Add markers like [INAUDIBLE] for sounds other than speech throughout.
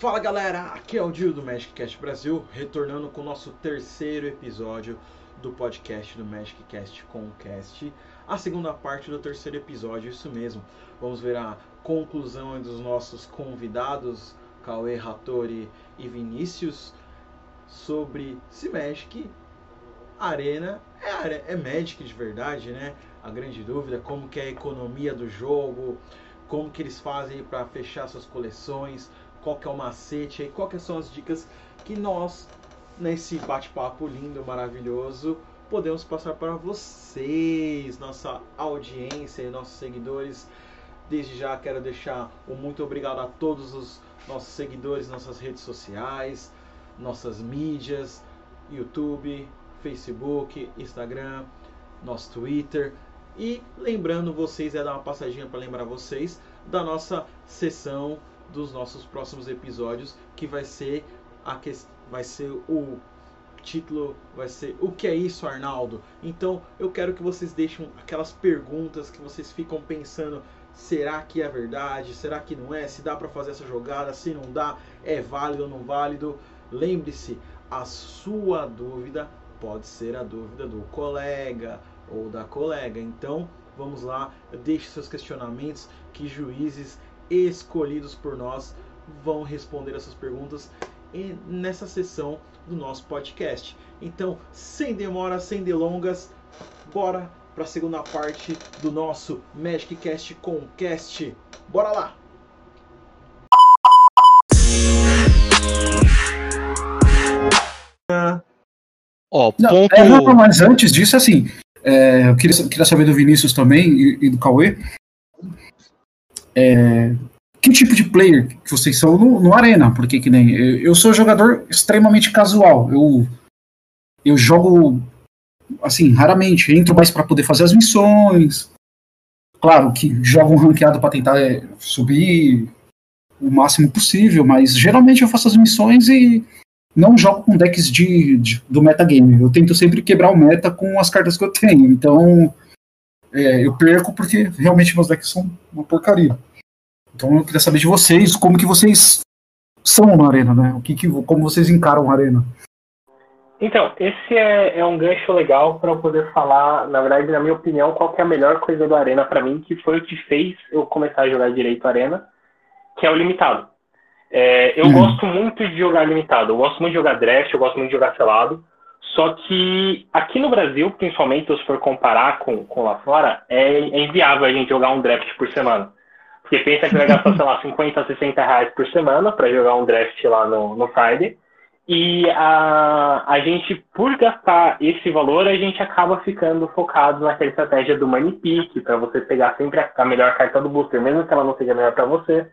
Fala galera, aqui é o Dio do Magic Cast Brasil, retornando com o nosso terceiro episódio do podcast do Magic Cast Concast. A segunda parte do terceiro episódio, isso mesmo. Vamos ver a conclusão dos nossos convidados, Cauê, Hattori e Vinícius, sobre se Magic Arena é, é Magic de verdade, né? A grande dúvida, como que é a economia do jogo, como que eles fazem para fechar suas coleções, qual que é o macete aí, quais são as dicas que nós, nesse bate-papo lindo, maravilhoso, podemos passar para vocês, nossa audiência e nossos seguidores. Desde já quero deixar um muito obrigado a todos os nossos seguidores, nossas redes sociais, nossas mídias, YouTube, Facebook, Instagram, nosso Twitter. E lembrando vocês, é dar uma passadinha para lembrar vocês da nossa sessão dos nossos próximos episódios, que vai ser a que... vai ser o título vai ser O que é isso, Arnaldo? Então, eu quero que vocês deixem aquelas perguntas que vocês ficam pensando, será que é verdade? Será que não é? Se dá para fazer essa jogada, se não dá, é válido ou não válido? Lembre-se, a sua dúvida pode ser a dúvida do colega ou da colega. Então, vamos lá, deixe seus questionamentos que juízes escolhidos por nós vão responder essas perguntas nessa sessão do nosso podcast. Então, sem demora, sem delongas, bora para a segunda parte do nosso Magic Cast Concast. Bora lá! Ó, Não, ponto... é, mas antes disso, assim, é, eu queria, queria saber do Vinícius também e, e do Cauê. É, que tipo de player que vocês são no, no Arena? Porque que nem eu, eu sou jogador extremamente casual. Eu, eu jogo assim, raramente. Entro mais para poder fazer as missões. Claro que jogo um ranqueado para tentar é, subir o máximo possível, mas geralmente eu faço as missões e não jogo com decks de, de, do metagame. Eu tento sempre quebrar o meta com as cartas que eu tenho. Então, é, eu perco porque realmente meus decks são uma porcaria. Então eu queria saber de vocês, como que vocês são na arena, né? O que, que como vocês encaram a arena? Então, esse é, é um gancho legal para eu poder falar, na verdade, na minha opinião, qual é a melhor coisa do Arena para mim, que foi o que fez eu começar a jogar direito Arena, que é o limitado. É, eu uhum. gosto muito de jogar limitado, eu gosto muito de jogar draft, eu gosto muito de jogar selado, só que aqui no Brasil, principalmente se for comparar com, com lá fora, é, é inviável a gente jogar um draft por semana. Porque pensa que vai gastar, sei lá, 50, 60 reais por semana para jogar um draft lá no, no Friday. E a, a gente, por gastar esse valor, a gente acaba ficando focado naquela estratégia do money pick, para você pegar sempre a, a melhor carta do booster, mesmo que ela não seja melhor para você.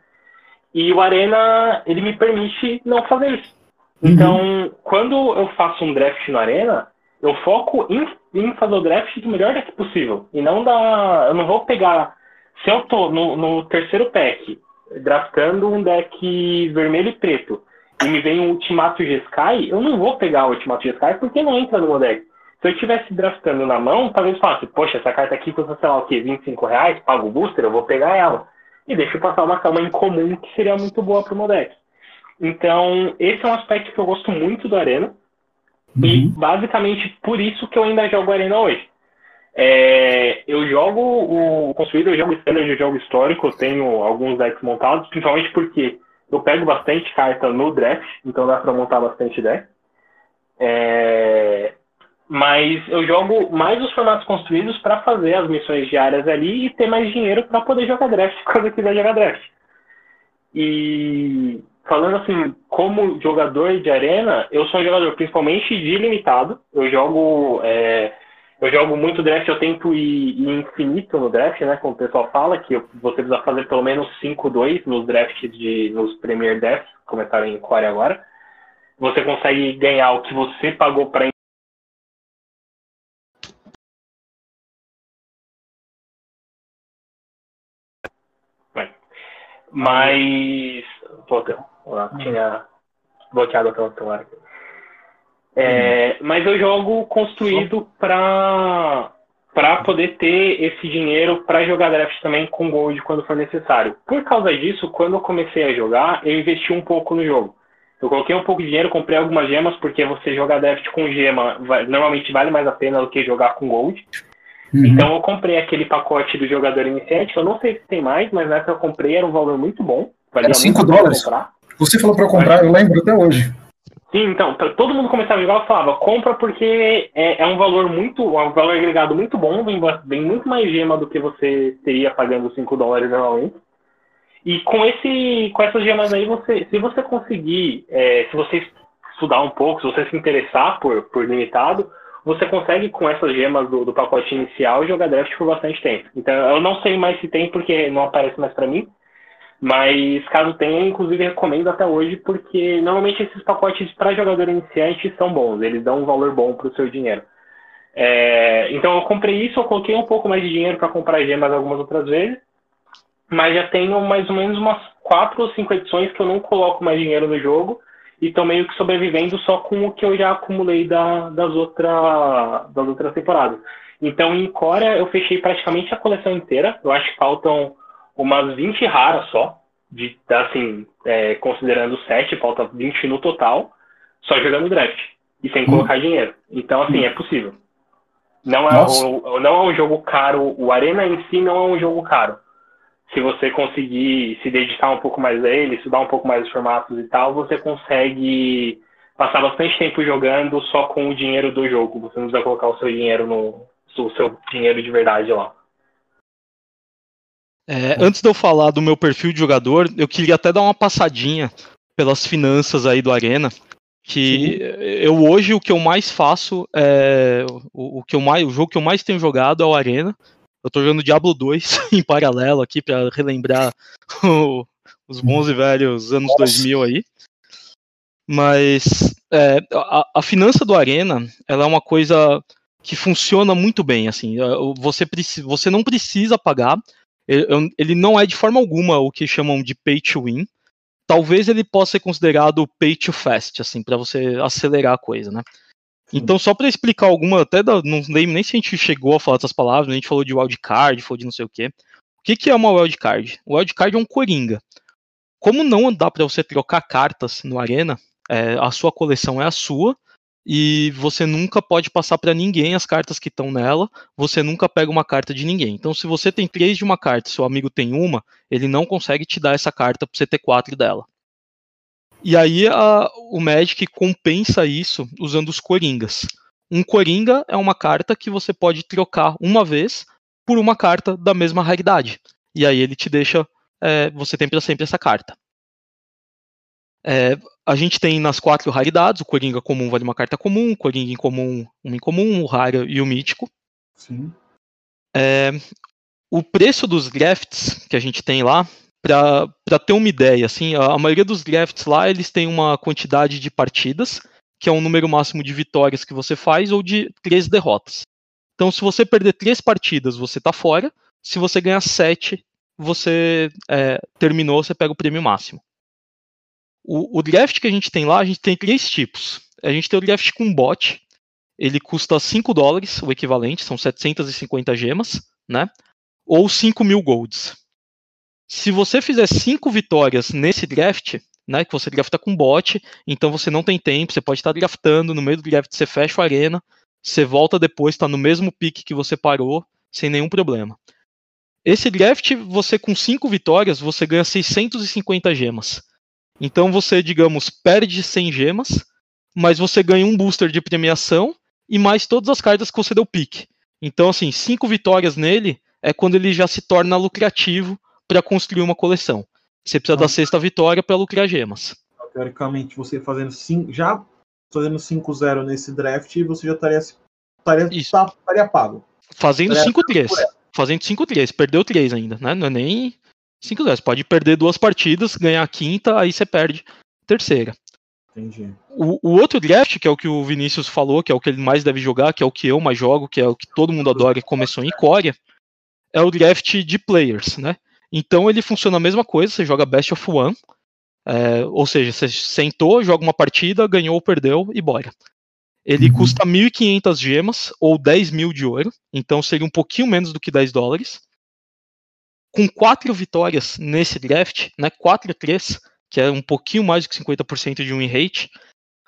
E o Arena, ele me permite não fazer isso. Uhum. Então, quando eu faço um draft no Arena, eu foco em, em fazer o draft do melhor deck possível. E não da. Eu não vou pegar. Se eu tô no, no terceiro pack, draftando um deck vermelho e preto, e me vem um Ultimato G-Sky, eu não vou pegar o Ultimato G-Sky porque não entra no meu deck. Se eu estivesse draftando na mão, talvez falasse, poxa, essa carta aqui custa, sei lá o quê, 25 reais, pago o booster, eu vou pegar ela. E deixo passar uma calma incomum que seria muito boa pro meu deck. Então, esse é um aspecto que eu gosto muito do Arena. Uhum. E basicamente por isso que eu ainda jogo Arena hoje. É, eu jogo o construído, eu jogo standard, eu jogo histórico, eu tenho alguns decks montados, principalmente porque eu pego bastante carta no draft, então dá para montar bastante deck. É, mas eu jogo mais os formatos construídos para fazer as missões diárias ali e ter mais dinheiro para poder jogar draft [LAUGHS] quando eu quiser jogar draft. E falando assim, como jogador de arena, eu sou um jogador principalmente de limitado. Eu jogo, é, eu jogo muito draft, eu tento ir, ir, infinito no draft, né? Como o pessoal fala, que você precisa fazer pelo menos 5-2 nos drafts de. nos Premier Drafts, começaram em Core agora. Você consegue ganhar o que você pagou para Mas. Pô, tinha bloqueado o celular É, mas eu jogo construído para para poder ter esse dinheiro para jogar draft também com gold quando for necessário. Por causa disso, quando eu comecei a jogar, eu investi um pouco no jogo. Eu coloquei um pouco de dinheiro, comprei algumas gemas, porque você jogar draft com gema vai, normalmente vale mais a pena do que jogar com gold. Uhum. Então eu comprei aquele pacote do jogador iniciante, eu não sei se tem mais, mas na época eu comprei, era um valor muito bom. Valia 5 dólares. Você falou para eu comprar, eu lembro até hoje. Então, para todo mundo começar a eu falava, compra porque é, é, um valor muito, é um valor agregado muito bom, vem, vem muito mais gema do que você teria pagando 5 dólares normalmente. E com esse, com essas gemas aí, você, se você conseguir, é, se você estudar um pouco, se você se interessar por, por limitado, você consegue com essas gemas do, do pacote inicial jogar draft por bastante tempo. Então, eu não sei mais se tem porque não aparece mais para mim, mas caso tenha, inclusive recomendo até hoje, porque normalmente esses pacotes para jogador iniciante são bons, eles dão um valor bom para o seu dinheiro. É, então eu comprei isso, eu coloquei um pouco mais de dinheiro para comprar gemas algumas outras vezes, mas já tenho mais ou menos umas quatro ou cinco edições que eu não coloco mais dinheiro no jogo e estou meio que sobrevivendo só com o que eu já acumulei da, das, outra, das outras temporadas. Então em Corea eu fechei praticamente a coleção inteira, eu acho que faltam umas 20 raras só, de, assim, é, considerando 7, falta 20 no total, só jogando draft e sem hum. colocar dinheiro. Então, assim, é possível. Não é, o, não é um jogo caro, o Arena em si não é um jogo caro. Se você conseguir se dedicar um pouco mais a ele, estudar um pouco mais os formatos e tal, você consegue passar bastante tempo jogando só com o dinheiro do jogo. Você não precisa colocar o seu dinheiro no o seu dinheiro de verdade lá. É, antes de eu falar do meu perfil de jogador, eu queria até dar uma passadinha pelas finanças aí do Arena. Que Sim. eu hoje o que eu mais faço é. O, o, que eu mais, o jogo que eu mais tenho jogado é o Arena. Eu tô jogando Diablo 2 [LAUGHS] em paralelo aqui para relembrar [LAUGHS] o, os bons e velhos anos Nossa. 2000 aí. Mas é, a, a finança do Arena ela é uma coisa que funciona muito bem. Assim, você, você não precisa pagar ele não é de forma alguma o que chamam de pay to win. Talvez ele possa ser considerado pay to fast, assim, para você acelerar a coisa, né? Então, só para explicar alguma, até da, não lembro nem se a gente chegou a falar essas palavras, a gente falou de wildcard, falou de não sei o quê. O que, que é uma wildcard? O wildcard é um coringa. Como não dá para você trocar cartas no Arena, é, a sua coleção é a sua, e você nunca pode passar para ninguém as cartas que estão nela, você nunca pega uma carta de ninguém. Então, se você tem três de uma carta, seu amigo tem uma, ele não consegue te dar essa carta para você ter quatro dela. E aí a, o Magic compensa isso usando os Coringas. Um Coringa é uma carta que você pode trocar uma vez por uma carta da mesma raridade. E aí ele te deixa. É, você tem para sempre essa carta. É, a gente tem nas quatro raridades, o Coringa comum vale uma carta comum, o Coringa incomum, um incomum, o raro e o mítico. Sim. É, o preço dos drafts que a gente tem lá, para ter uma ideia, assim, a, a, maioria dos drafts lá, eles têm uma quantidade de partidas, que é um número máximo de vitórias que você faz, ou de três derrotas. Então, se você perder três partidas, você está fora. Se você ganhar sete, você é, terminou, você pega o prêmio máximo. O, o, draft que a gente tem lá, a gente tem três tipos. A gente tem o draft com bot, ele custa 5 dólares, o equivalente, são 750 gemas, né? Ou 5 mil golds. Se você fizer 5 vitórias nesse draft, né, que você drafta com bot, então você não tem tempo, você pode estar draftando, no meio do draft você fecha a arena, você volta depois, está no mesmo pique que você parou, sem nenhum problema. Esse draft, você com 5 vitórias, você ganha 650 gemas. Então você, digamos, perde 100 gemas, mas você ganha um booster de premiação e mais todas as cartas que você deu pique. Então, assim, cinco vitórias nele é quando ele já se torna lucrativo para construir uma coleção. Você precisa ah. da sexta vitória para lucrar gemas. Teoricamente, você fazendo cinco, já fazendo 5-0 nesse draft, você já estaria, estaria, tá, estaria pago. Fazendo 5-3. Fazendo 5-3. Perdeu 3 ainda, né? Não é nem 5 0 Você pode perder duas partidas, ganhar a quinta, aí você perde a terceira. Entendi. O, o, outro draft, que é o que o Vinícius falou, que é o que ele mais deve jogar, que é o que eu mais jogo, que é o que todo mundo adora e começou em Coreia, é o draft de players, né? Então ele funciona a mesma coisa, você joga Best of One, é, ou seja, você sentou, joga uma partida, ganhou ou perdeu e bora. Ele uhum. custa 1.500 gemas ou 10 mil de ouro, então seria um pouquinho menos do que 10 dólares. Com quatro vitórias nesse draft, né, 4-3, que é um pouquinho mais que 50% de win rate,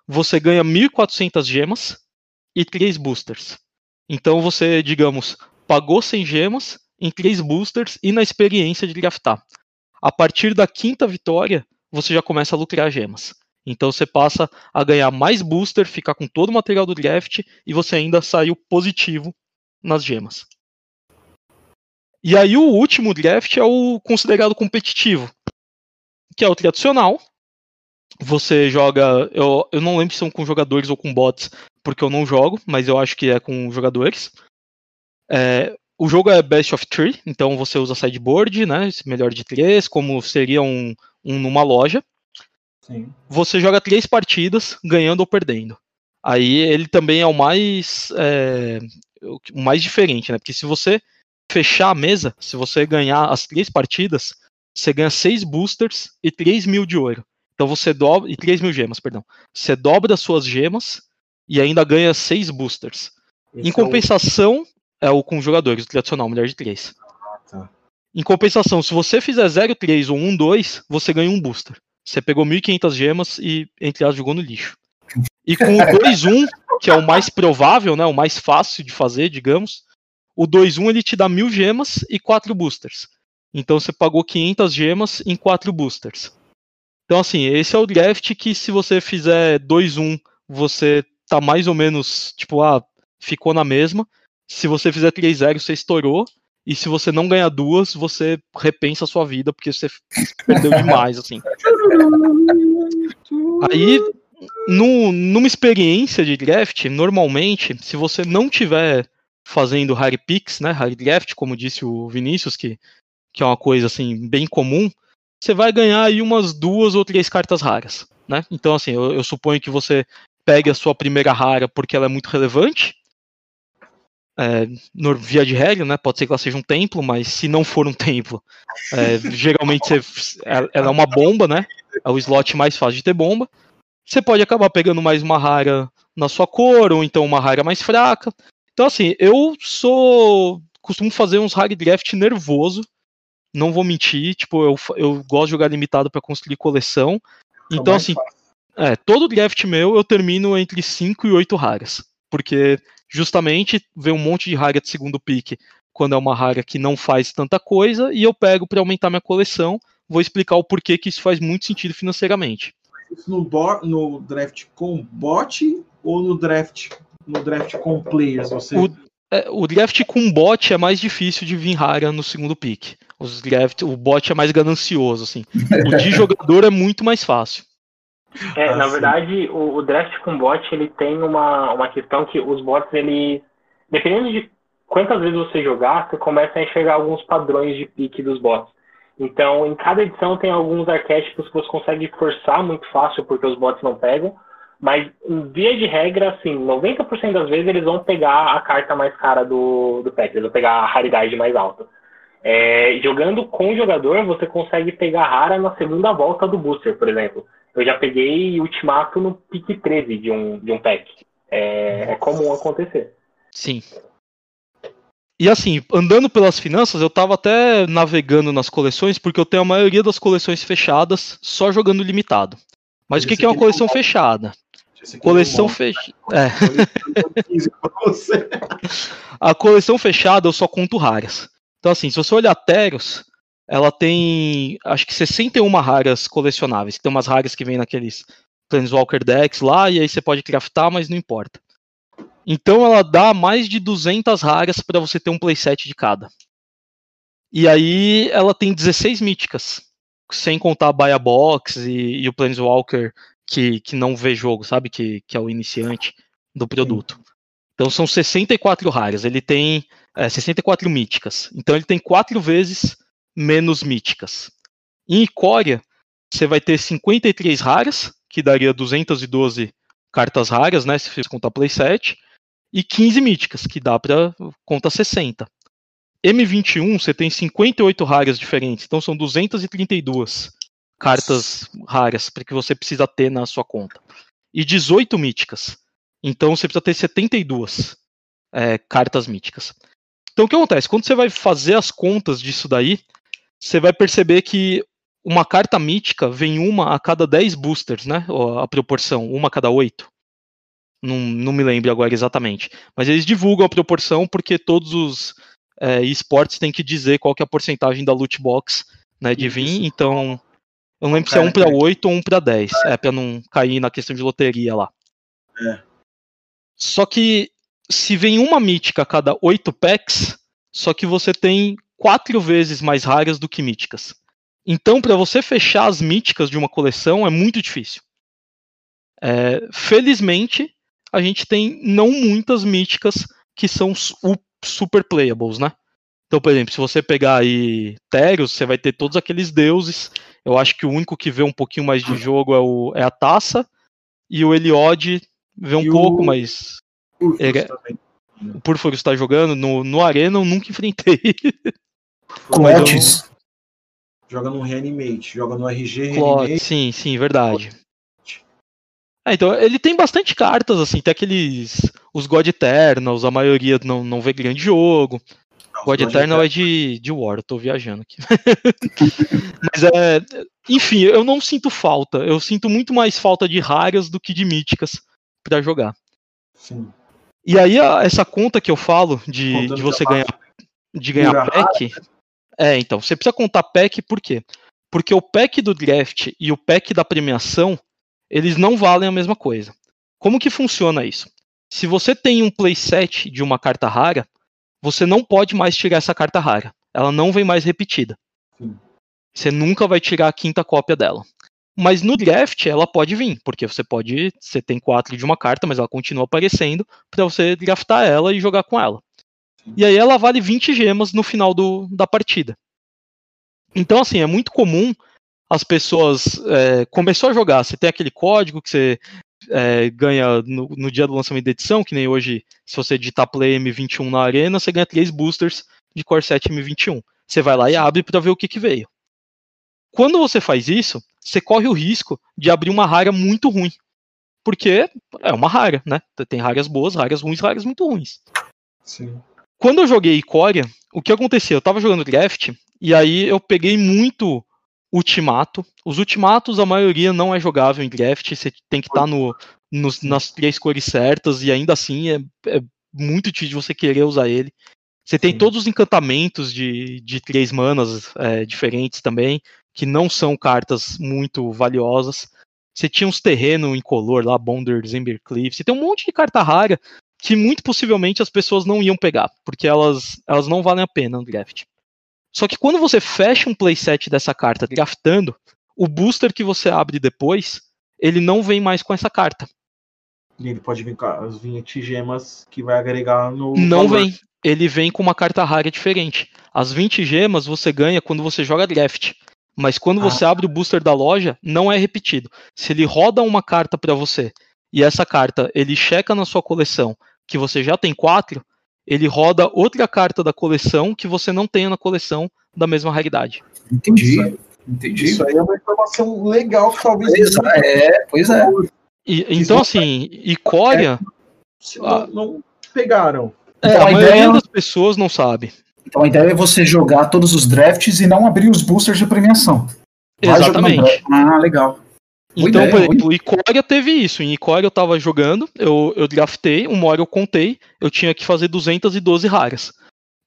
você ganha 1.400 gemas e 3 boosters. Então você, digamos, pagou 100 gemas em 3 boosters e na experiência de draftar. A partir da quinta vitória, você já começa a lucrar gemas. Então você passa a ganhar mais booster, ficar com todo o material do draft e você ainda saiu positivo nas gemas. E aí o último draft é o considerado competitivo, que é o tradicional. Você joga, eu, eu não lembro se são com jogadores ou com bots, porque eu não jogo, mas eu acho que é com jogadores. É, o jogo é best of three, então você usa sideboard, né, melhor de três, como seria um, um numa loja. Sim. Você joga três partidas, ganhando ou perdendo. Aí ele também é o mais é, o mais diferente, né? Porque se você fechar a mesa, se você ganhar as três partidas, você ganha seis boosters e 3 mil de ouro. Então você dobra. E 3 mil gemas, perdão. Você dobra as suas gemas e ainda ganha seis boosters. Esse em compensação, é o... é o com jogadores, o tradicional, mulher de 3. Ah, tá. Em compensação, se você fizer 0,3 ou 1,2, você ganha um booster. Você pegou 1.500 gemas e, entre as, jogou no lixo. E com o 2-1, que é o mais provável, né, o mais fácil de fazer, digamos, o 2-1 ele te dá 1.000 gemas e 4 boosters. Então você pagou 500 gemas em 4 boosters. Então, assim, esse é o draft que se você fizer 2-1, você tá mais ou menos, tipo, ah, ficou na mesma. Se você fizer 3-0, você estourou. E se você não ganhar duas, você repensa a sua vida, porque você perdeu demais, assim. Aí, no, numa experiência de draft, normalmente, se você não tiver fazendo hard picks, né, hard draft, como disse o Vinícius, que, que é uma coisa assim bem comum, você vai ganhar aí umas duas ou três cartas raras, né? Então assim, eu, eu suponho que você pegue a sua primeira rara porque ela é muito relevante, é, no, via de regra, né? Pode ser que ela seja um templo, mas se não for um templo, é, geralmente você, ela é uma bomba, né? É o slot mais fácil de ter bomba. Você pode acabar pegando mais uma rara na sua cor, ou então uma rara mais fraca. Então, assim, eu sou. costumo fazer uns hard draft nervoso. Não vou mentir, tipo, eu, eu gosto de jogar limitado para construir coleção. Então, assim, é, todo draft meu eu termino entre 5 e 8 raras. Porque justamente ver um monte de rara de segundo pick quando é uma rara que não faz tanta coisa e eu pego para aumentar minha coleção. Vou explicar o porquê que isso faz muito sentido financeiramente. No, no draft com bot ou no draft no draft com players? Você... O, é, o draft com bot é mais difícil de vir rara no segundo pick. Os draft, o bot é mais ganancioso, assim. O de [LAUGHS] jogador é muito mais fácil. É, ah, na sim. verdade, o, o, draft com bot ele tem uma, uma questão que os bots, ele. Dependendo de quantas vezes você jogar, você começa a enxergar alguns padrões de pique dos bots. Então, em cada edição tem alguns arquétipos que você consegue forçar muito fácil porque os bots não pegam. Mas, via de regra, assim, 90% das vezes eles vão pegar a carta mais cara do, do pack, eles vão pegar a raridade mais alta. É, jogando com o jogador, você consegue pegar rara na segunda volta do booster, por exemplo. Eu já peguei Ultimato no pick 13 de um, de um pack. É, é comum acontecer. Sim. E assim, andando pelas finanças, eu tava até navegando nas coleções, porque eu tenho a maioria das coleções fechadas só jogando limitado. Mas Esse o que, que é uma coleção é fechada? Coleção fechada. É. [LAUGHS] a coleção fechada eu só conto raras. Então, assim, se você olhar Teros, ela tem acho que 61 raras colecionáveis. Tem umas raras que vem naqueles Planeswalker decks lá, e aí você pode craftar, mas não importa. Então ela dá mais de 200 raras para você ter um playset de cada. E aí ela tem 16 míticas, sem contar a Baia Box e, e, o Planeswalker que, que não vê jogo, sabe? Que, que é o iniciante do produto. Sim. Então são 64 raras. Ele tem é, 64 míticas. Então ele tem quatro vezes menos míticas. Em Icória, você vai ter 53 raras, que daria 212 cartas raras, né, se você contar playset, e 15 míticas, que dá para contar 60. M21 você tem 58 raras diferentes, então são 232 cartas raras para que você precisa ter na sua conta. E 18 míticas. Então você precisa ter 72 é, cartas míticas. Então o que acontece? Quando você vai fazer as contas disso daí, você vai perceber que uma carta mítica vem uma a cada 10 boosters, né? A proporção, uma a cada 8. Não, não me lembro agora exatamente. Mas eles divulgam a proporção porque todos os é, esportes têm que dizer qual que é a porcentagem da loot box né, de vir. Então, eu não lembro se é 1 para 8 ou 1 para 10. É, para não cair na questão de loteria lá. É. Só que se vem uma mítica a cada 8 packs, só que você tem quatro vezes mais raras do que míticas. Então, para você fechar as míticas de uma coleção é muito difícil. É, felizmente, a gente tem não muitas míticas que são super playables, né? Então, por exemplo, se você pegar aí Terios, você vai ter todos aqueles deuses. Eu acho que o único que vê um pouquinho mais de jogo é, o, é a taça. E o Eliod vê um e pouco, o... mas. Ele, é o Purfurus está jogando no, no Arena, eu nunca enfrentei. [LAUGHS] Clotes. Joga no Reanimate, joga no RG Reanimate. Sim, sim, verdade. É, então, ele tem bastante cartas, assim, tem aqueles. Os God Eternals, a maioria não, não vê grande jogo. God, Eternal é de, de War, eu tô viajando aqui. [LAUGHS] Mas é. Enfim, eu não sinto falta. Eu sinto muito mais falta de raras do que de míticas para jogar. Sim. E aí, essa conta que eu falo de, de você ganhar, de ganhar pack. É, então, você precisa contar pack por quê? Porque o pack do draft e o pack da premiação, eles não valem a mesma coisa. Como que funciona isso? Se você tem um playset de uma carta rara, você não pode mais tirar essa carta rara. Ela não vem mais repetida. Sim. Você nunca vai tirar a quinta cópia dela. Mas no draft ela pode vir, porque você pode. Você tem quatro de uma carta, mas ela continua aparecendo para você draftar ela e jogar com ela. E aí ela vale 20 gemas no final do, da partida. Então, assim, é muito comum as pessoas. É, começou a jogar, você tem aquele código que você é, ganha no, no, dia do lançamento da edição, que nem hoje, se você digitar Play M21 na arena, você ganha três boosters de Core 7 M21. Você vai lá e abre para ver o que, que veio. Quando você faz isso, você corre o risco de abrir uma rara muito ruim. Porque é uma rara, né? Tem raras boas, raras ruins, raras muito ruins. Sim. Quando eu joguei Ikoria, o que aconteceu? Eu tava jogando draft e aí eu peguei muito ultimato. Os ultimatos, a maioria não é jogável em draft, você tem que estar tá no, nas três cores certas e ainda assim é, é muito difícil você querer usar ele. Você tem Sim. todos os encantamentos de, de três manas é, diferentes também, que não são cartas muito valiosas. Você tinha uns terrenos incolor lá, Bonder, Embercleave. Você tem um monte de carta rara que muito possivelmente as pessoas não iam pegar, porque elas, elas não valem a pena no draft. Só que quando você fecha um playset dessa carta draftando, o booster que você abre depois, ele não vem mais com essa carta. E ele pode vir com as 20 gemas que vai agregar no. Não valor. vem. Ele vem com uma carta rara diferente. As 20 gemas você ganha quando você joga draft. Mas quando ah. você abre o booster da loja, não é repetido. Se ele roda uma carta para você e essa carta ele checa na sua coleção que você já tem quatro, ele roda outra carta da coleção que você não tem na coleção da mesma raridade. Entendi. Entendi. Isso aí é uma informação legal que talvez. Pois é, pois é. E, então, assim, e Coreia. É, não, não, pegaram. É, então, a, a maioria ideia... das pessoas não sabe. Então a ideia é você jogar todos os drafts e não abrir os boosters de premiação. Vai Exatamente. Ah, legal. Então, ideia, por exemplo, Icória teve isso. Em Icória eu tava jogando, eu, eu draftei, uma hora eu contei, eu tinha que fazer 212 raras.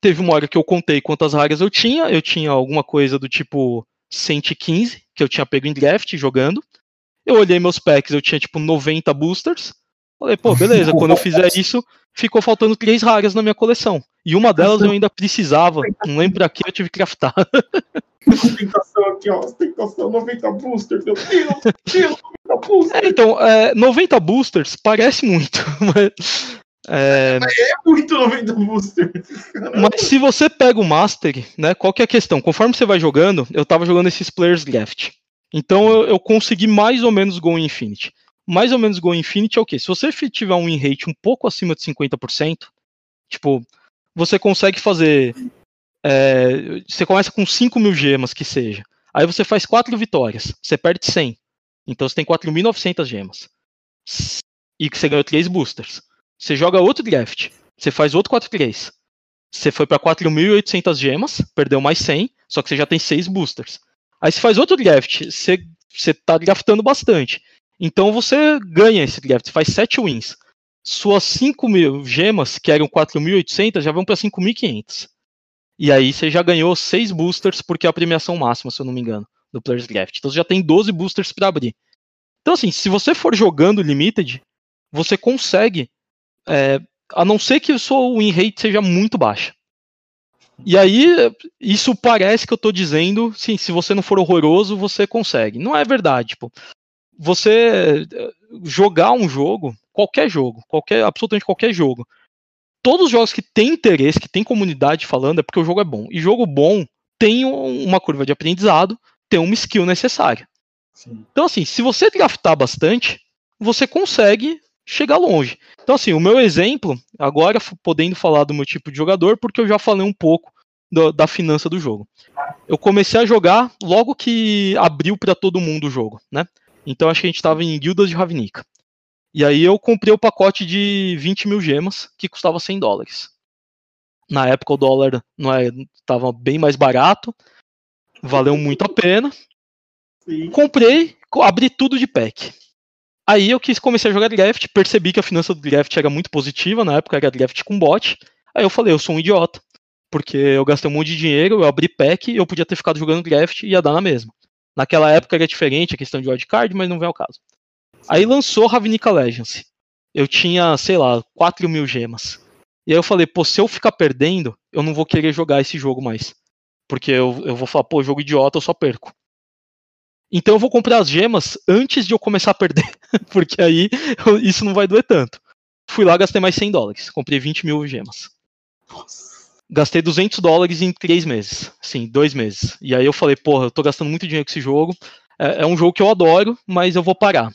Teve uma hora que eu contei quantas raras eu tinha, eu tinha alguma coisa do tipo 115, que eu tinha pego em draft jogando. Eu olhei meus packs, eu tinha tipo 90 boosters. Falei, pô, beleza, quando eu [LAUGHS] fizer isso, ficou faltando três raras na minha coleção. E uma delas eu ainda precisava, não lembro pra que eu tive que craftar. [LAUGHS] [LAUGHS] Aqui, ó, tentação 90 boosters, meu Deus, Deus 90 boosters. É, então, é, 90 boosters parece muito, [LAUGHS] mas. É... é muito 90 boosters. Mas se você pega o Master, né? Qual que é a questão? Conforme você vai jogando, eu tava jogando esses players left. Então eu, eu consegui mais ou menos Go Infinity. Mais ou menos Go Infinity é o quê? Se você tiver um win rate um pouco acima de 50%, tipo, você consegue fazer. É, você começa com 5 mil gemas, que seja. Aí você faz 4 vitórias. Você perde 100. Então você tem 4.900 gemas. e você ganhou 3 boosters. Você joga outro draft, você faz outro 4-3. Você foi para 4.800 gemas, perdeu mais 100, só que você já tem 6 boosters. Aí você faz outro draft, você, você tá draftando bastante. Então você ganha esse draft, faz 7 wins. Suas 5 mil gemas, que eram 4.800, já vão para 5.500. E aí você já ganhou 6 boosters, porque é a premiação máxima, se eu não me engano, do Players Draft. Então você já tem 12 boosters para abrir. Então, assim, se você for jogando Limited, você consegue é, a não ser que o seu win rate seja muito baixa. E aí, isso parece que eu estou dizendo, sim, se você não for horroroso, você consegue. Não é verdade, tipo, você eh, jogar um jogo, qualquer jogo, qualquer, absolutamente qualquer jogo, todos os jogos que tem interesse, que tem comunidade falando, é porque o jogo é bom. E jogo bom tem uma curva de aprendizado, tem uma skill necessária. Sim. Então, assim, se você draftar bastante, você consegue chegar longe. Então, assim, o meu exemplo, agora podendo falar do meu tipo de jogador, porque eu já falei um pouco do, da finança do jogo. Eu comecei a jogar logo que abriu para todo mundo o jogo, né? Então acho que a gente estava em guildas de Ravnica. E aí eu comprei o pacote de 20 mil gemas, que custava 100 dólares. Na época o dólar não é, estava bem mais barato, valeu muito a pena. Sim. Comprei, abri tudo de pack. Aí eu quis comecei a jogar draft, percebi que a finança do draft era muito positiva, na época era draft com bot. Aí eu falei, eu sou um idiota, porque eu gastei um monte de dinheiro, eu abri pack e eu podia ter ficado jogando draft e ia dar na mesma. Naquela época era diferente a questão de wildcard, mas não vem ao caso. Aí lançou Ravnica Legends. Eu tinha, sei lá, 4 mil gemas. E aí eu falei, pô, se eu ficar perdendo, eu não vou querer jogar esse jogo mais. Porque eu, eu vou falar, pô, jogo idiota, eu só perco. Então eu vou comprar as gemas antes de eu começar a perder, [LAUGHS] porque aí eu, isso não vai doer tanto. Fui lá, gastei mais 100 dólares, comprei 20 mil gemas. Nossa. Gastei 200 dólares em 3 meses, sim, 2 meses. E aí eu falei, porra, eu tô gastando muito dinheiro com esse jogo, é, é um jogo que eu adoro, mas eu vou parar.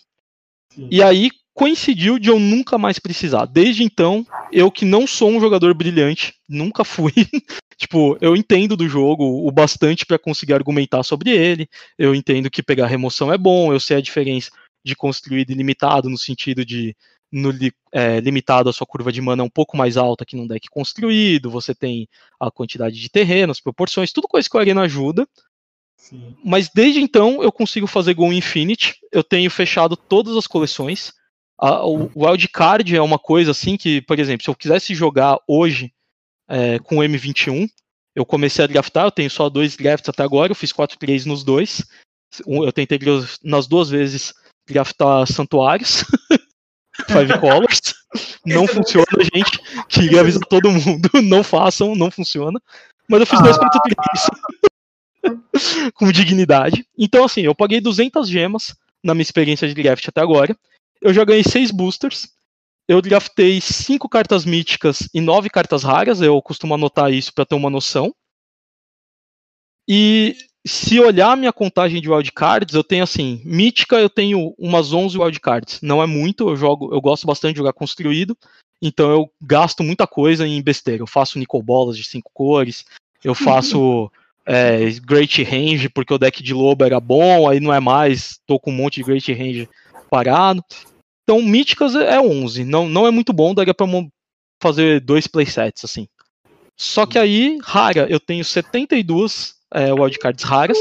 E aí coincidiu de eu nunca mais precisar. Desde então, eu que não sou um jogador brilhante, nunca fui. [LAUGHS] tipo, eu entendo do jogo o bastante para conseguir argumentar sobre ele. Eu entendo que pegar remoção é bom, eu sei a diferença de construído e limitado no sentido de no, é, limitado a sua curva de mana é um pouco mais alta que num deck construído, você tem a quantidade de terrenos, proporções, tudo coisa que o Arena ajuda. Sim. Mas desde então eu consigo fazer Go Infinity, eu tenho fechado todas as coleções, a, o wildcard é uma coisa assim que, por exemplo, se eu quisesse jogar hoje é, com o M21, eu comecei a draftar, eu tenho só dois drafts até agora, eu fiz 4 plays nos dois. Eu tentei nas duas vezes draftar santuários. [LAUGHS] Five Colors. Não funciona, gente. Queria avisar todo mundo. [LAUGHS] Não façam, não funciona. Mas eu fiz ah. dois contra três. [LAUGHS] Com dignidade. Então, assim, eu paguei 200 gemas na minha experiência de draft até agora. Eu já ganhei seis boosters. Eu draftei cinco cartas míticas e nove cartas raras. Eu costumo anotar isso para ter uma noção. E se olhar a minha contagem de wildcards, eu tenho assim, mítica eu tenho umas 11 wildcards. Não é muito, eu jogo, eu gosto bastante de jogar construído, então eu gasto muita coisa em besteira. Eu faço nickel bolas de cinco cores, eu [LAUGHS] faço é, Great Range porque o deck de lobo era bom, aí não é mais, tô com um monte de Great Range parado. Então, míticas é 11. Não, não é muito bom, daria pra fazer dois playsets, assim. Só que aí, rara, eu tenho 72 é, wildcards raras.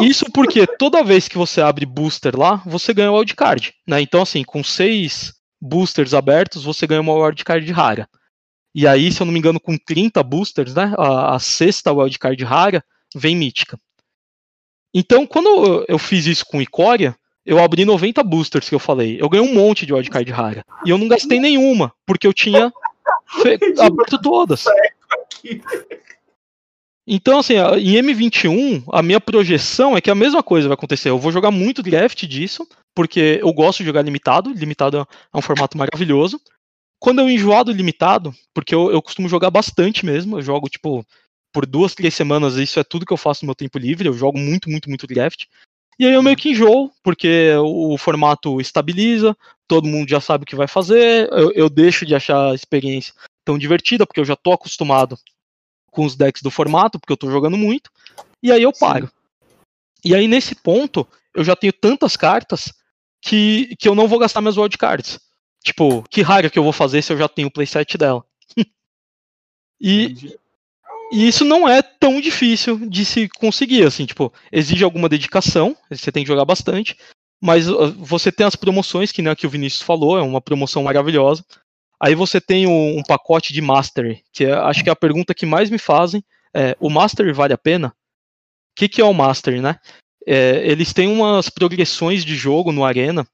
Isso porque toda vez que você abre booster lá, você ganha um wildcard. Né? Então, assim, com seis boosters abertos, você ganha uma wildcard rara. E aí, se eu não me engano, com 30 boosters, né? A, a sexta wildcard rara vem mítica. Então, quando eu fiz isso com Icória, eu abri 90 boosters que eu falei. Eu ganhei um monte de wildcard rara. E eu não gastei nenhuma, porque eu tinha [LAUGHS] aberto todas. Então, assim, em M21, a minha projeção é que a mesma coisa vai acontecer. Eu vou jogar muito draft disso, porque eu gosto de jogar limitado. Limitado é um formato maravilhoso. Quando eu enjoar do limitado, porque eu, eu costumo jogar bastante mesmo, eu jogo, tipo, por duas, três semanas, isso é tudo que eu faço no meu tempo livre. Eu jogo muito, muito, muito draft. E aí eu meio que enjoo, porque o formato estabiliza, todo mundo já sabe o que vai fazer, eu, eu deixo de achar a experiência tão divertida, porque eu já tô acostumado com os decks do formato, porque eu tô jogando muito, e aí eu paro. Sim. E aí nesse ponto, eu já tenho tantas cartas que, que eu não vou gastar minhas wildcards. Tipo, que rara que eu vou fazer se eu já tenho o playset dela. [LAUGHS] e, e isso não é tão difícil de se conseguir, assim, tipo, exige alguma dedicação, você tem que jogar bastante, mas uh, você tem as promoções, que, né, que o Vinícius falou, é uma promoção maravilhosa. Aí você tem um, um pacote de Mastery, que é, acho que é a pergunta que mais me fazem, é, o Mastery vale a pena? O que, que é o Mastery, né? É, eles têm umas progressões de jogo no Arena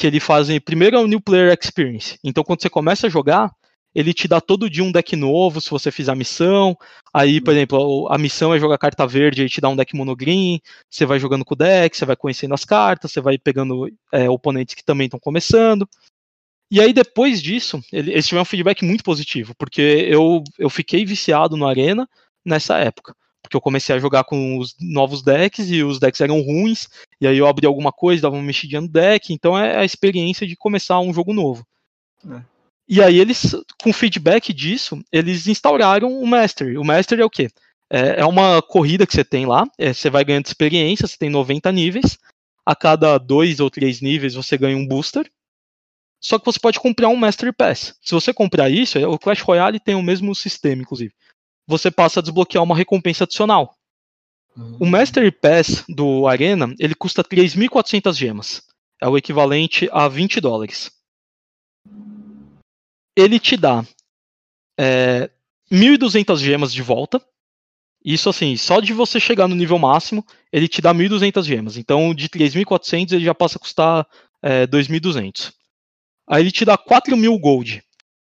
que eles fazem. Primeiro é o New Player Experience. Então, quando você começa a jogar, ele te dá todo dia um deck novo se você fizer a missão. Aí, por exemplo, a missão é jogar carta verde, aí te dá um deck monogreen. Você vai jogando com o deck, você vai conhecendo as cartas, você vai pegando é, oponentes que também estão começando. E aí, depois disso, ele, eles tiveram um feedback muito positivo, porque eu, eu fiquei viciado no Arena nessa época porque eu comecei a jogar com os novos decks e os decks eram ruins, e aí eu abri alguma coisa, dava uma mexidinha no deck, então é a experiência de começar um jogo novo. É. E aí eles, com feedback disso, eles instauraram o Mastery. O Mastery é o quê? É, é uma corrida que você tem lá, é, você vai ganhando experiência, você tem 90 níveis, a cada dois ou três níveis você ganha um booster, só que você pode comprar um Mastery Pass. Se você comprar isso, o Clash Royale tem o mesmo sistema, inclusive você passa a desbloquear uma recompensa adicional. Uhum. O Master Pass do Arena, ele custa 3.400 gemas. É o equivalente a 20 dólares. Ele te dá é, 1.200 gemas de volta. Isso assim, só de você chegar no nível máximo, ele te dá 1.200 gemas. Então, de 3.400 ele já passa a custar é, 2.200. Aí ele te dá 4.000 gold.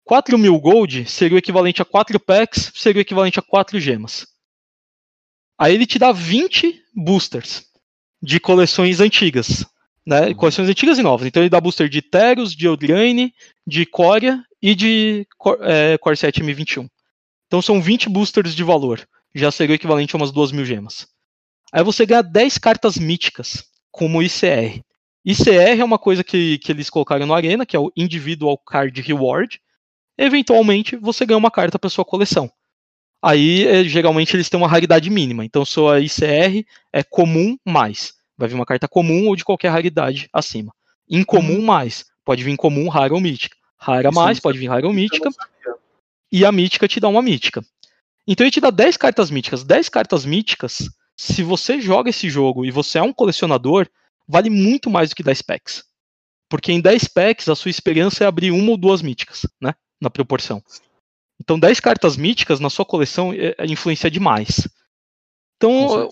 4 mil gold seria o equivalente a 4 packs, seria o equivalente a 4 gemas. Aí ele te dá 20 boosters de coleções antigas. Né? Uhum. Coleções antigas e novas. Então ele dá booster de Teros, de Eldraine, de Coria e de é, Corset M21. Então são 20 boosters de valor. Já seria o equivalente a umas 2 mil gemas. Aí você ganha 10 cartas míticas, como ICR. ICR é uma coisa que, que eles colocaram no Arena, que é o Individual Card Reward, eventualmente você ganha uma carta para sua coleção. Aí, é, geralmente, eles têm uma raridade mínima. Então, sua ICR é comum mais. Vai vir uma carta comum ou de qualquer raridade acima. Incomum hum. mais. Pode vir comum, rara ou mítica. Rara mais, pode vir rara ou mítica. E a mítica te dá uma mítica. Então ele te dá 10 cartas míticas. 10 cartas míticas, se você joga esse jogo e você é um colecionador, vale muito mais do que 10 packs. Porque em 10 packs a sua experiência é abrir uma ou duas míticas, né? Na proporção. Então, 10 cartas míticas na sua coleção é, é, influencia demais. Então,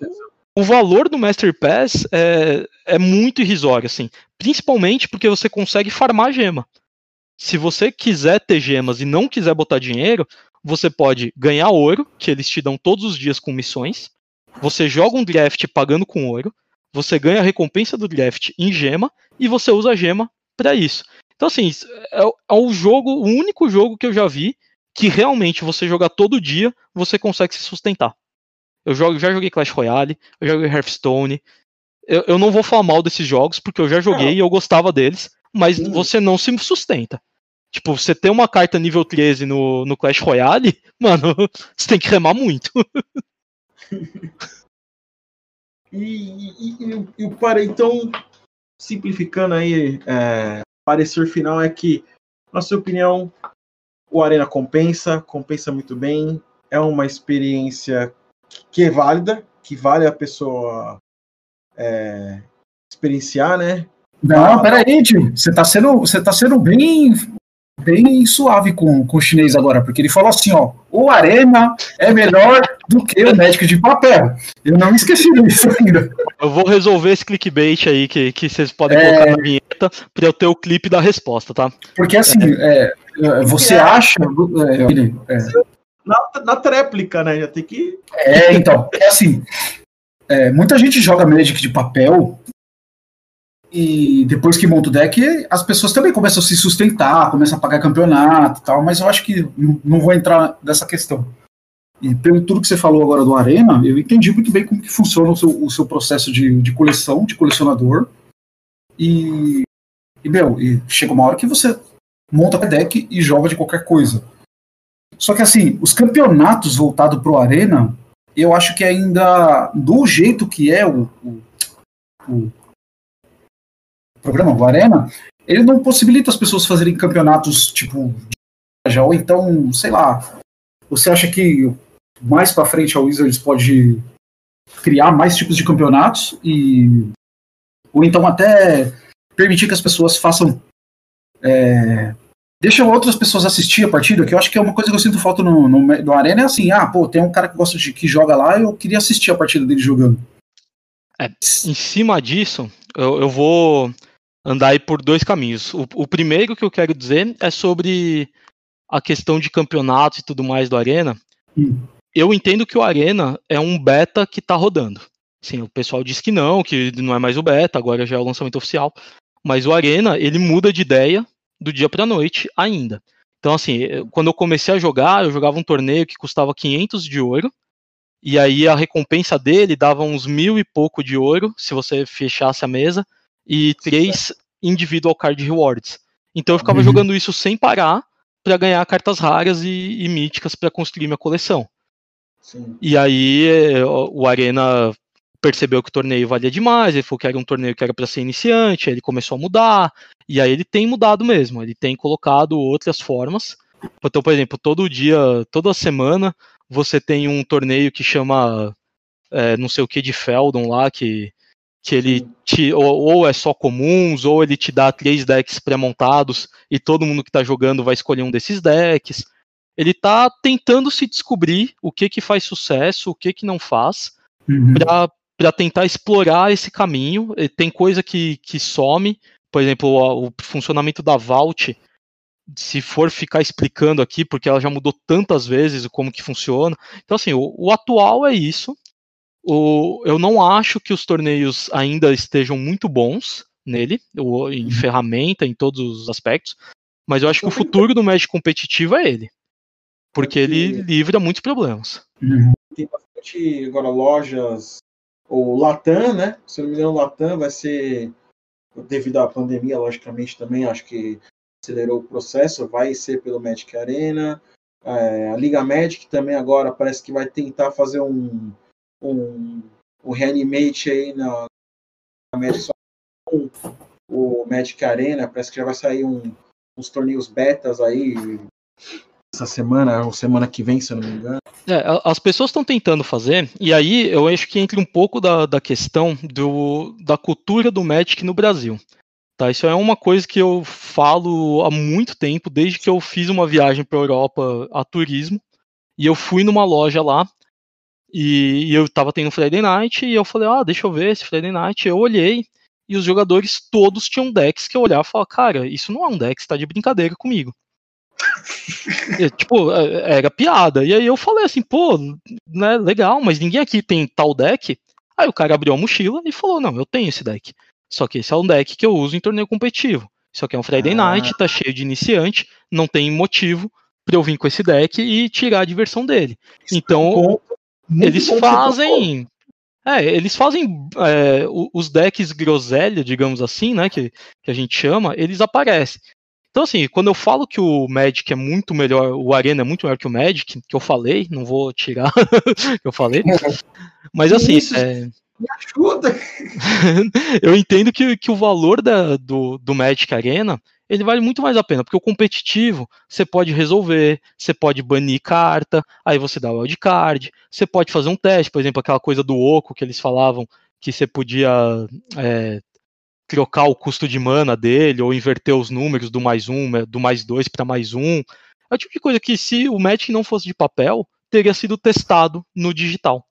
o valor do Master Pass é, é muito irrisório, assim. Principalmente porque você consegue farmar gema. Se você quiser ter gemas e não quiser botar dinheiro, você pode ganhar ouro, que eles te dão todos os dias com missões. Você joga um draft pagando com ouro. Você ganha a recompensa do draft em gema e você usa a gema para isso. Então, assim, é, é o jogo, o único jogo que eu já vi que realmente você jogar todo dia, você consegue se sustentar. Eu jogo, já joguei Clash Royale, eu joguei Hearthstone. Eu, eu não vou falar mal desses jogos, porque eu já joguei e eu gostava deles, mas hum. você não se sustenta. Tipo, você tem uma carta nível 13 no, no Clash Royale, mano, você tem que remar muito. e, e, e, e para então, simplificando aí é, parecer final é que, na sua opinião, o Arena compensa, compensa muito bem, é uma experiência que é válida, que vale a pessoa é, experienciar, né? Não, peraí, tio. Você tá sendo, você tá sendo bem bem suave com, com o chinês agora, porque ele falou assim, ó, o Arena é melhor do que o médico de papel. Eu não esqueci disso ainda. Eu vou resolver esse clickbait aí que, que vocês podem é... colocar na vinheta para eu ter o clipe da resposta, tá? Porque assim, é. É, você é. acha... É, na, na tréplica, né? Já tem que... É, então, é assim... muita gente joga Magic de papel e depois que monta o deck, as pessoas também começam a se sustentar, começam a pagar campeonato e tal, mas eu acho que não vou entrar nessa questão. E pelo tudo que você falou agora do Arena, eu entendi muito bem como que funciona o seu, o seu processo de, de coleção, de colecionador. E, e, meu, e chega uma hora que você monta o deck e joga de qualquer coisa. Só que assim, os campeonatos voltados pro Arena, eu acho que ainda, do jeito que é o, o, o programa, o Arena, ele não possibilita as pessoas fazerem campeonatos tipo já ou então, sei lá. Você acha que mais para frente a Wizards pode criar mais tipos de campeonatos e ou então até permitir que as pessoas façam é, outras pessoas assistir a partida, que eu acho que é uma coisa que eu sinto falta no, no, no Arena, é assim, ah, pô, tem um cara que gosta de que joga lá, eu queria assistir a partida dele jogando. É, em cima disso, eu, eu, vou andar aí por dois caminhos. O, o, primeiro que eu quero dizer é sobre a questão de campeonatos e tudo mais do Arena. Hum. Eu entendo que o Arena é um beta que tá rodando. Sim, o pessoal diz que não, que não é mais o beta, agora já é o lançamento oficial. Mas o Arena, ele muda de ideia do dia para noite ainda. Então, assim, quando eu comecei a jogar, eu jogava um torneio que custava 500 de ouro, e aí a recompensa dele dava uns mil e pouco de ouro, se você fechasse a mesa, e três individual card rewards. Então eu ficava uhum. jogando isso sem parar para ganhar cartas raras e, e míticas para construir minha coleção. Sim. E aí eh, o Arena percebeu que o torneio valia demais, ele falou que era um torneio que era para ser iniciante, aí ele começou a mudar, e aí ele tem mudado mesmo, ele tem colocado outras formas. Então, por exemplo, todo dia, toda semana, você tem um torneio que chama é, não sei o que de Feldon lá, que, que ele te, ou, ou, é só comuns, ou ele te dá três decks pré-montados e todo mundo que está jogando vai escolher um desses decks. Ele está tentando se descobrir o que que faz sucesso, o que que não faz, uhum. para tentar explorar esse caminho. Tem coisa que, que some, por exemplo, o, o funcionamento da Vault se for ficar explicando aqui, porque ela já mudou tantas vezes como que funciona. Então, assim, o, o atual é isso. O, eu não acho que os torneios ainda estejam muito bons nele, o, em uhum. ferramenta, em todos os aspectos, mas eu acho que o futuro do Magic competitivo é ele. Porque ele livra muitos problemas. Uhum. Tem bastante agora lojas, ou Latam, né? Se não me engano, Latam vai ser, devido à pandemia, logicamente também, acho que acelerou o processo, vai ser pelo Magic Arena. É, a Liga Magic também agora parece que vai tentar fazer um, um, um reanimate aí na, na Magic o Magic Arena, parece que já vai sair um, uns torneios betas aí essa semana, ou semana que vem, se eu não me engano. É, as pessoas estão tentando fazer, e aí eu acho que entra um pouco da, da questão do, da cultura do Magic no Brasil. Tá, isso é uma coisa que eu falo há muito tempo, desde que eu fiz uma viagem para a Europa a turismo, e eu fui numa loja lá, e, e eu estava tendo Friday Night, e eu falei, ah, deixa eu ver esse Friday Night, eu olhei, e os jogadores todos tinham decks que eu olhava e falava, cara, isso não é um deck, está de brincadeira comigo. e, tipo, é, era piada. E aí eu falei assim, pô, né, legal, mas ninguém aqui tem tal deck. Aí o cara abriu a mochila e falou, não, eu tenho esse deck. Só que esse é um deck que eu uso em torneio competitivo. Só que é um Friday ah. Night, tá cheio de iniciante, não tem motivo para eu vir com esse deck e tirar a diversão dele. Então, eles fazem. É, eles fazem é, os decks groselha, digamos assim, né? Que, que a gente chama, eles aparecem. Então, assim, quando eu falo que o Magic é muito melhor, o Arena é muito melhor que o Magic, que eu falei, não vou tirar [LAUGHS] que eu falei. Mas assim, é, me ajuda! [LAUGHS] eu entendo que, que o valor da, do, do Magic Arena ele vale muito mais a pena, porque o competitivo você pode resolver, você pode banir carta, aí você dá o wildcard, você pode fazer um teste, por exemplo, aquela coisa do Oco que eles falavam que você podia é, trocar o custo de mana dele, ou inverter os números do mais um, do mais dois para mais um. É o tipo de coisa que se o Magic não fosse de papel, teria sido testado no digital.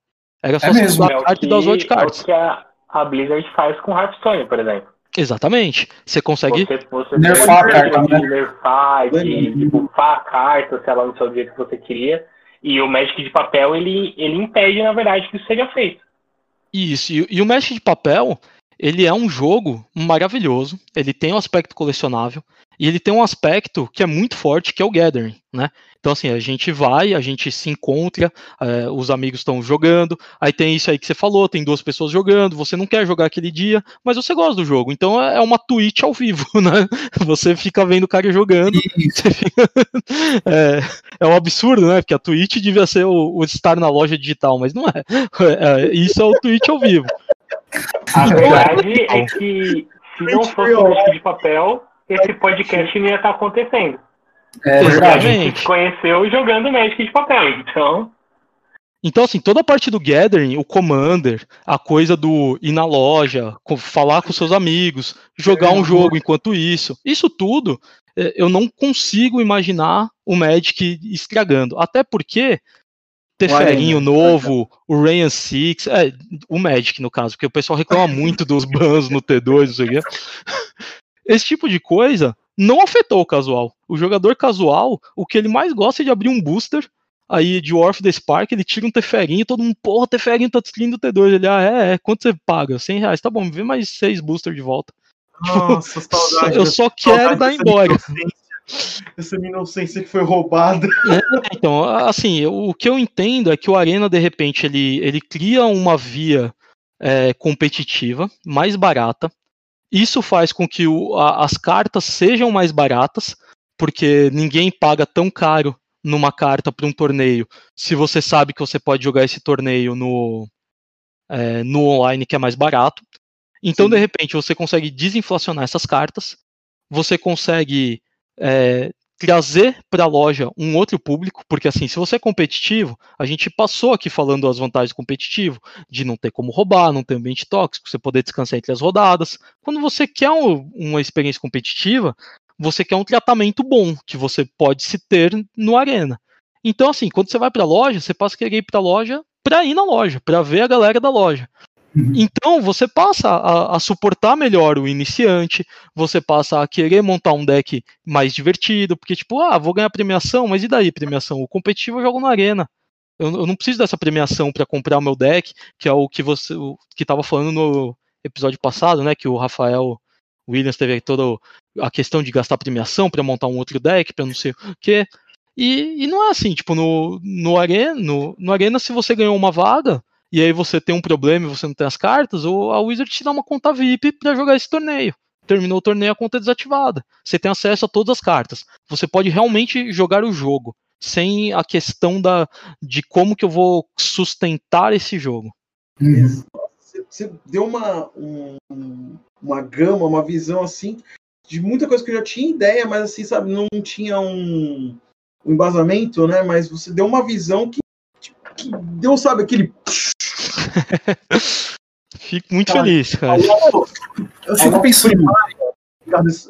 Era só é mesmo. É arte que, das wildcards. É o que a, a Blizzard faz com Hearthstone, por exemplo. Exatamente. Você consegue você, você nerfar a carta, né? nerfar, de, de buffar a carta, se ela não seu jeito que você queria. E o Magic de papel, ele, ele impede, na verdade, que isso seja feito. Isso. E, e o Magic de papel, ele é um jogo maravilhoso. Ele tem um aspecto colecionável. E ele tem um aspecto que é muito forte, que é o gathering, né? Então, assim, a gente vai, a gente se encontra, é, os amigos estão jogando, aí tem isso aí que você falou, tem duas pessoas jogando, você não quer jogar aquele dia, mas você gosta do jogo. Então é, é uma Twitch ao vivo, [LAUGHS] né? Você fica vendo o cara jogando. Fica... [LAUGHS] é, é, um absurdo, né? Porque a Twitch devia ser o, o estar na loja digital, mas não é. [LAUGHS] é. Isso é o Twitch ao vivo. A verdade é que se não fosse o Magic de papel, esse podcast não ia estar acontecendo. É verdade. A gente se conheceu jogando Magic de papel, então. Então, assim, toda a parte do Gathering, o Commander, a coisa do ir na loja, falar com seus amigos, jogar um jogo enquanto isso, isso tudo, é, eu não consigo imaginar o Magic estragando. Até porque Teferinho novo, o Ryan Six, é, o Magic no caso, porque o pessoal reclama muito dos bans no T2, isso aqui. Esse tipo de coisa não afetou o casual. O jogador casual, o que ele mais gosta é de abrir um booster, aí de War of the Spark, ele tira um Teferinho, todo mundo, porra, Teferinho tá destruindo o T2. Ele, ah, é, é, quanto você paga? 100 reais, tá bom, me vê mais seis boosters de volta. Nossa, tipo, [LAUGHS] saudade. Eu só quero dar embora. Essa inocência que foi roubada. [LAUGHS] É, então, assim, o que eu entendo é que o Arena, de repente, ele, ele cria uma via é, competitiva, mais barata. Isso faz com que o, a, as cartas sejam mais baratas, porque ninguém paga tão caro numa carta para um torneio, se você sabe que você pode jogar esse torneio no, é, no online, que é mais barato. Então, Sim. de repente, você consegue desinflacionar essas cartas, você consegue é, trazer para a loja um outro público, porque assim, se você é competitivo, a gente passou aqui falando as vantagens competitivo, de não ter como roubar, não ter ambiente tóxico, você poder descansar entre as rodadas. Quando você quer um, uma experiência competitiva, você quer um tratamento bom que você pode se ter no arena. Então assim, quando você vai para a loja, você passa a querer ir para a loja para ir na loja, para ver a galera da loja. Uhum. Então você passa a, a, suportar melhor o iniciante, você passa a querer montar um deck mais divertido, porque tipo, ah, vou ganhar premiação, mas e daí premiação? O competitivo eu jogo na arena. Eu, eu não preciso dessa premiação para comprar o meu deck, que é o que você o, que estava falando no episódio passado, né, que o Rafael Williams teve toda a questão de gastar premiação para montar um outro deck, para não sei o quê. E, e, não é assim, tipo, no, no, arena, no, no Arena, se você ganhou uma vaga, e aí você tem um problema e você não tem as cartas, ou a Wizard te dá uma conta VIP para jogar esse torneio. Terminou o torneio, a conta é desativada. Você tem acesso a todas as cartas. Você pode realmente jogar o jogo, sem a questão da, de como que eu vou sustentar esse jogo. Uhum. Você deu uma, um, uma gama, uma visão assim, de muita coisa que eu já tinha ideia, mas assim, sabe, não tinha um, um embasamento, né? Mas você deu uma visão que, que deu, sabe, aquele [LAUGHS] Fico muito cara, feliz, cara. Eu fico pensando.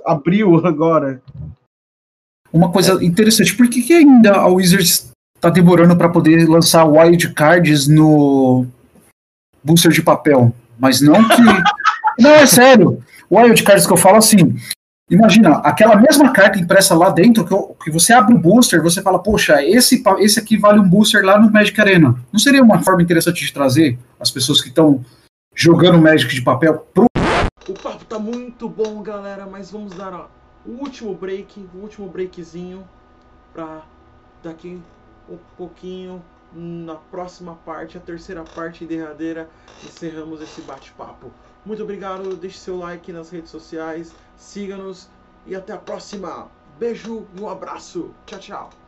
Abriu agora. Uma coisa interessante, por que, que ainda a Wizards está demorando para poder lançar wild cards no booster de papel? Mas não que. [LAUGHS] não, é sério. Wild cards que eu falo assim. Imagina, aquela mesma carta impressa lá dentro, que, que você abre o booster, você fala, poxa, esse, esse aqui vale um booster lá no Magic Arena. Não seria uma forma interessante de trazer as pessoas que estão jogando Magic de papel pro. O papo tá muito bom, galera, mas vamos dar ó, o último break, o último breakzinho, pra daqui um pouquinho, na próxima parte, a terceira parte derradeira, encerramos esse bate-papo. Muito obrigado, deixe seu like nas redes sociais, siga-nos e até a próxima. Beijo um abraço. Tchau, tchau.